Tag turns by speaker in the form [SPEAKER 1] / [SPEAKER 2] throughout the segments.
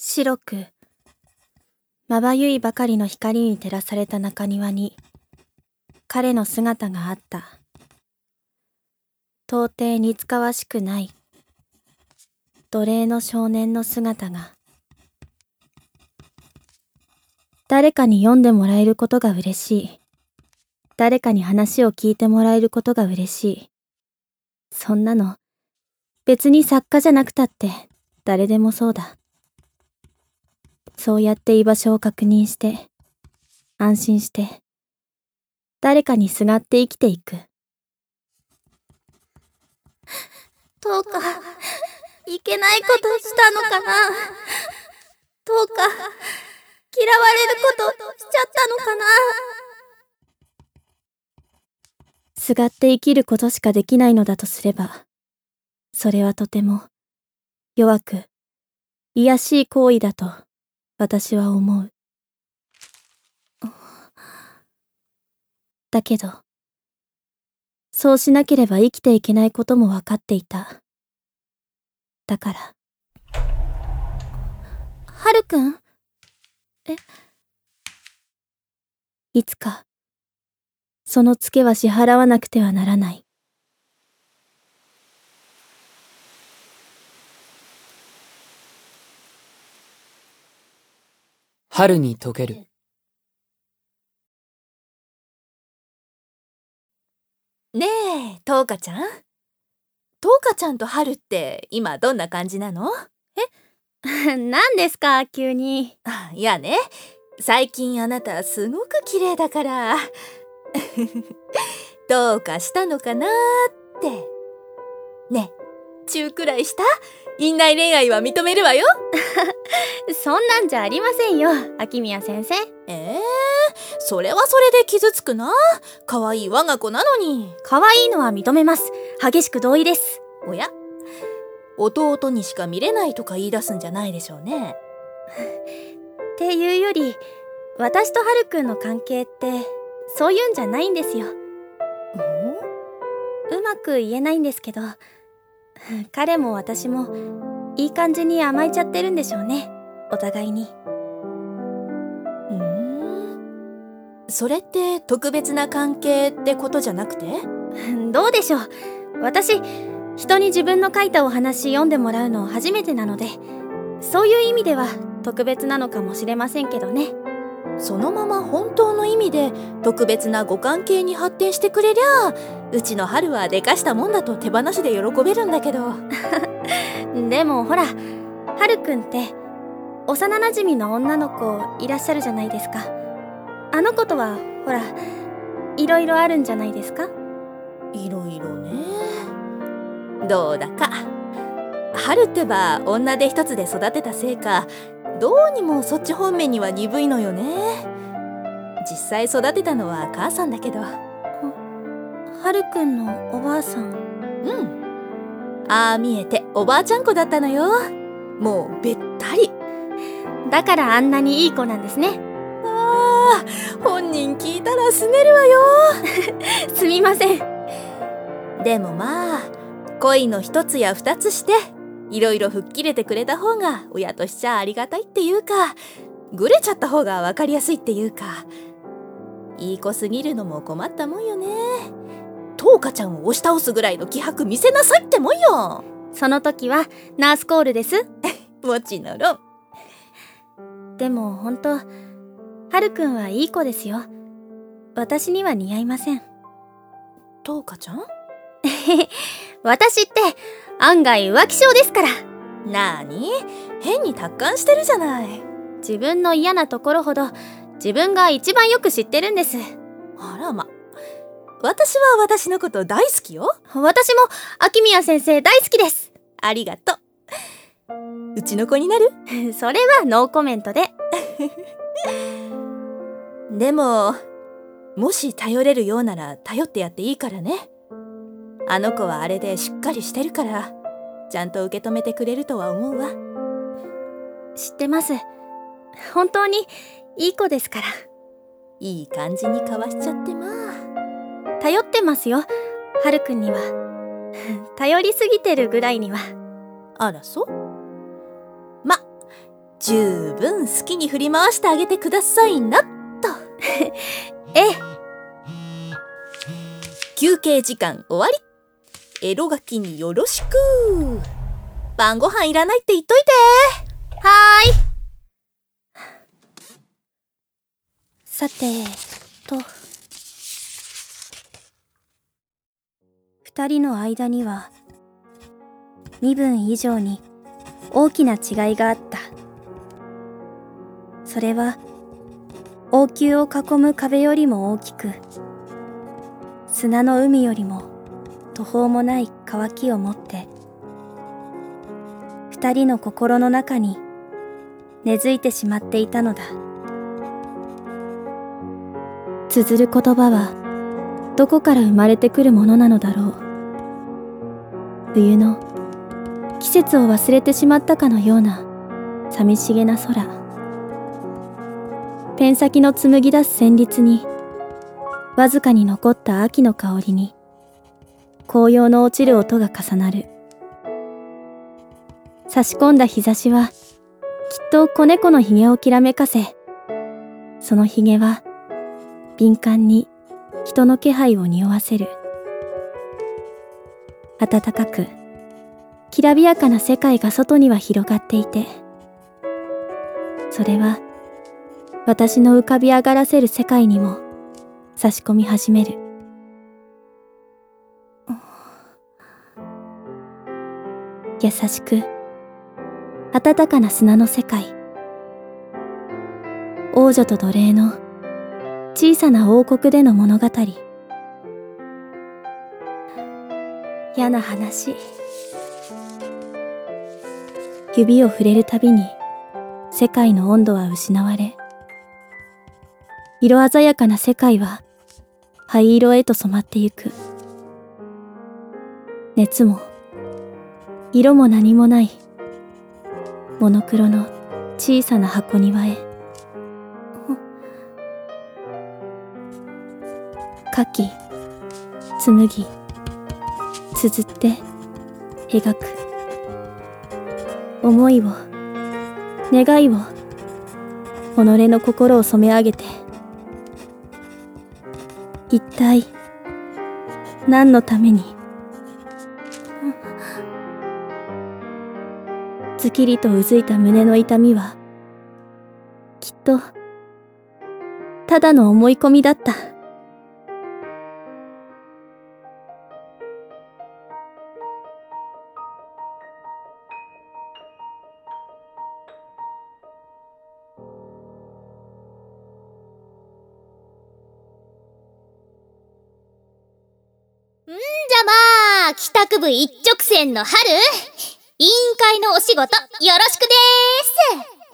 [SPEAKER 1] 白く、まばゆいばかりの光に照らされた中庭に、彼の姿があった。到底似つかわしくない、奴隷の少年の姿が。誰かに読んでもらえることが嬉しい。誰かに話を聞いてもらえることが嬉しい。そんなの、別に作家じゃなくたって誰でもそうだ。そうやって居場所を確認して、安心して、誰かにすがって生きていく。
[SPEAKER 2] どうか、いけないことしたのかな？どうか、嫌われることしちゃったのかな？
[SPEAKER 1] すがって生きることしかできないのだとすれば、それはとても弱く、卑しい行為だと私は思う。だけど、そうしなければ生きていけないことも分かっていた。だから。
[SPEAKER 2] はるくん？え？
[SPEAKER 1] いつか、そのツケは支払わなくてはならない。
[SPEAKER 3] 春に溶ける。
[SPEAKER 4] ねえ、トウカちゃん？トウカちゃんと春って今どんな感じなの？
[SPEAKER 1] え？何ですか？急に。
[SPEAKER 4] いやね、最近あなたすごく綺麗だから。どうかしたのかなって。ねえ、中くらいした？院内恋愛は認めるわよ
[SPEAKER 1] そんなんじゃありませんよ秋宮先生。
[SPEAKER 4] えー、それはそれで傷つくな。可愛い我が子なのに。
[SPEAKER 1] 可愛いのは認めます。激しく同意です。
[SPEAKER 4] おや？弟にしか見れないとか言い出すんじゃないでしょうね。
[SPEAKER 1] っていうより私とハルくんの関係ってそういうんじゃないんですよ。うまく言えないんですけど彼も私もいい感じに甘えちゃってるんでしょうね。お互いに。
[SPEAKER 4] うん。それって特別な関係ってことじゃなくて？
[SPEAKER 1] どうでしょう。私人に自分の書いたお話読んでもらうの初めてなのでそういう意味では特別なのかもしれませんけどね。
[SPEAKER 4] そのまま本当の意味で特別なご関係に発展してくれりゃうちの春はでかしたもんだと手放しで喜べるんだけど
[SPEAKER 1] でもほら春くんって幼なじみの女の子いらっしゃるじゃないですか。あの子とはほらいろいろあるんじゃないですか？
[SPEAKER 4] いろいろね。どうだか。春ってば女で一つで育てたせいかどうにもそっち方面には鈍いのよね。実際育てたのは母さんだけど。
[SPEAKER 1] はるくんのおばあさん。
[SPEAKER 4] うんああ見えておばあちゃん子だったのよ。もうべったり。
[SPEAKER 1] だからあんなにいい子なんですね。
[SPEAKER 4] ああ本人聞いたらすねるわよ。
[SPEAKER 1] すみません。
[SPEAKER 4] でもまあ恋の一つや二つしていろいろ吹っ切れてくれた方が親としちゃありがたいっていうかぐれちゃった方が分かりやすいっていうか。いい子すぎるのも困ったもんよねトウカちゃんを押し倒すぐらいの気迫見せなさいってもんよ。
[SPEAKER 1] その時はナースコールです。
[SPEAKER 4] もちのろ
[SPEAKER 1] ん。でも本当はるくんはいい子ですよ。私には似合いません。
[SPEAKER 4] トウカちゃん？
[SPEAKER 1] 私って案外浮気症ですから。
[SPEAKER 4] なーに？変に達観してるじゃない。
[SPEAKER 1] 自分の嫌なところほど自分が一番よく知ってるんです。
[SPEAKER 4] あらま私は私のこと大好きよ。
[SPEAKER 1] 私も秋宮先生大好きです。
[SPEAKER 4] ありがとう。うちの子になる？
[SPEAKER 1] それはノーコメントで。
[SPEAKER 4] でももし頼れるようなら頼ってやっていいからね。あの子はあれでしっかりしてるからちゃんと受け止めてくれるとは思うわ。
[SPEAKER 1] 知ってます。本当にいい子ですから。
[SPEAKER 4] いい感じにかわしちゃってまあ
[SPEAKER 1] 頼ってますよはるくんには 頼りすぎてるぐらいには
[SPEAKER 4] あらそう？ま十分好きに振り回してあげてくださいな、と。
[SPEAKER 1] ええ。
[SPEAKER 4] 休憩時間終わり。エロガキによろしく。晩ご飯いらないって言っといて。
[SPEAKER 2] はーい。
[SPEAKER 1] さて、と。二人の間には、身分以上に大きな違いがあった。それは、王宮を囲む壁よりも大きく、砂の海よりも途方もない乾きを持って、二人の心の中に根付いてしまっていたのだ。綴る言葉はどこから生まれてくるものなのだろう。冬の季節を忘れてしまったかのような寂しげな空。ペン先の紡ぎ出す旋律にわずかに残った秋の香りに紅葉の落ちる音が重なる。差し込んだ日差しはきっと子猫のひげをきらめかせそのひげは敏感に人の気配を匂わせる。暖かくきらびやかな世界が外には広がっていて、それは私の浮かび上がらせる世界にも差し込み始める。優しく、暖かな砂の世界。王女と奴隷の小さな王国での物語。嫌な話。指を触れるたびに世界の温度は失われ、色鮮やかな世界は灰色へと染まってゆく。熱も色も何もないモノクロの小さな箱庭へ。かき、紡ぎ、綴って描く。思いを、願いを、己の心を染め上げて、一体、何のために、ずきりとうずいた胸の痛みは、きっと、ただの思い込みだった。
[SPEAKER 2] 帰宅部一直線の春？委員会のお仕事よろしくで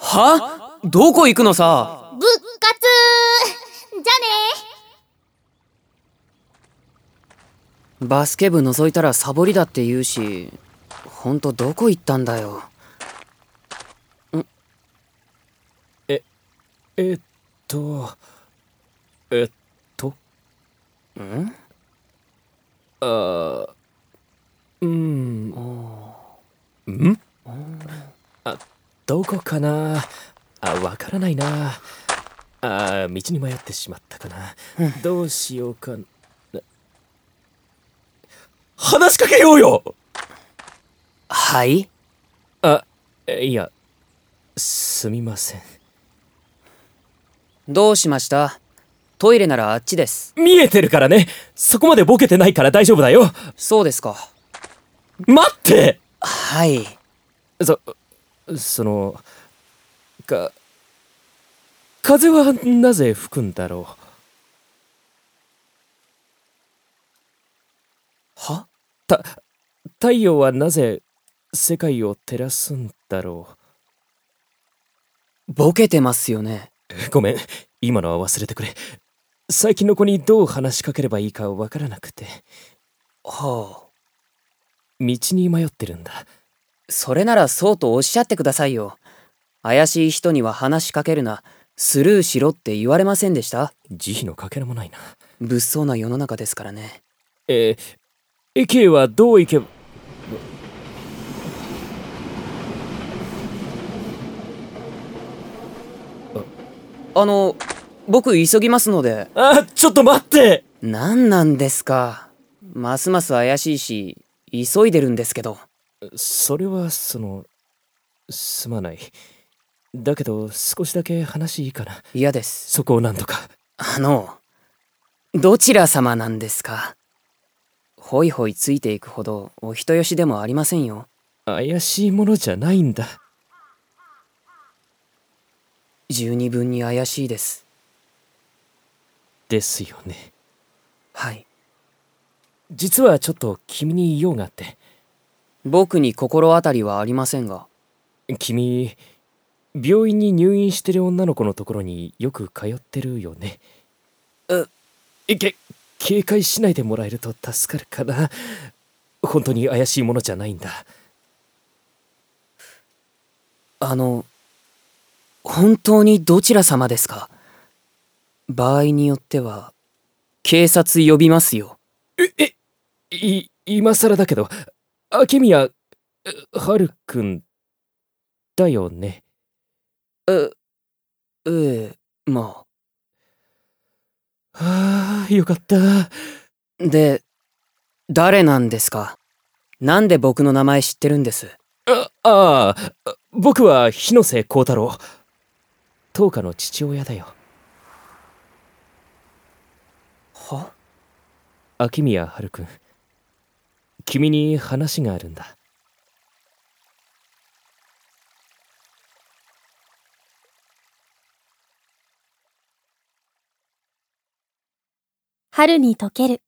[SPEAKER 2] す。
[SPEAKER 3] は？どこ行くのさ？
[SPEAKER 2] 部活。じゃね。
[SPEAKER 3] バスケ部覗いたらサボりだって言うしほんとどこ行ったんだよ。
[SPEAKER 5] ん？ええっとえっと？
[SPEAKER 3] ん？
[SPEAKER 5] あうん。ん？あどこかな？あわからないな。あ道に迷ってしまったかな。どうしようかな。話しかけようよ！
[SPEAKER 3] はい？
[SPEAKER 5] あいやすみません。
[SPEAKER 3] どうしました？トイレならあっちです。
[SPEAKER 5] 見えてるからね。そこまでボケてないから大丈夫だよ。
[SPEAKER 3] そうですか
[SPEAKER 5] 待って！
[SPEAKER 3] はい。
[SPEAKER 5] そそのか風はなぜ吹くんだろう？
[SPEAKER 3] は？
[SPEAKER 5] た太陽はなぜ世界を照らすんだろ
[SPEAKER 3] う？ボケてますよね。
[SPEAKER 5] ごめん。今のは忘れてくれ。最近の子にどう話しかければいいかわからなくて。
[SPEAKER 3] はあ
[SPEAKER 5] 道に迷ってるんだ。
[SPEAKER 3] それならそうとおっしゃってくださいよ。怪しい人には話しかけるな。スルーしろって言われませんでした？
[SPEAKER 5] 慈悲のかけらもないな。
[SPEAKER 3] 物騒な世の中ですからね。
[SPEAKER 5] えー、駅へはどう行けば？
[SPEAKER 3] あの、僕急ぎますので。
[SPEAKER 5] あ、ちょっと待って！
[SPEAKER 3] 何なんですか。ますます怪しいし、急いでるんですけど。
[SPEAKER 5] それは、その、すまない。だけど、少しだけ話いいかな。
[SPEAKER 3] 嫌です。
[SPEAKER 5] そこをなんとか。
[SPEAKER 3] あの、どちら様なんですか？ほいほいついていくほどお人よしでもありませんよ。
[SPEAKER 5] 怪しいものじゃないんだ。
[SPEAKER 3] 十二分に怪しいです。
[SPEAKER 5] ですよね。
[SPEAKER 3] はい。
[SPEAKER 5] 実はちょっと君に用があって。
[SPEAKER 3] 僕に心当たりはありませんが。
[SPEAKER 5] 君、病院に入院してる女の子のところによく通ってるよね。
[SPEAKER 3] う、
[SPEAKER 5] け、警戒しないでもらえると助かるかな。本当に怪しいものじゃないんだ。
[SPEAKER 3] あの、本当にどちら様ですか？場合によっては、警察呼びますよ。
[SPEAKER 5] え、い、今更だけど、秋宮、はるくん、だよね？
[SPEAKER 3] え、ええ、ま
[SPEAKER 5] あ。ああ、よかった。
[SPEAKER 3] で、誰なんですか？なんで僕の名前知ってるんです？
[SPEAKER 5] あ、ああ、僕は日瀬幸太郎。東花の父親だよ。
[SPEAKER 3] は？
[SPEAKER 5] 秋宮春くん。君に話があるんだ。
[SPEAKER 1] 春に溶ける。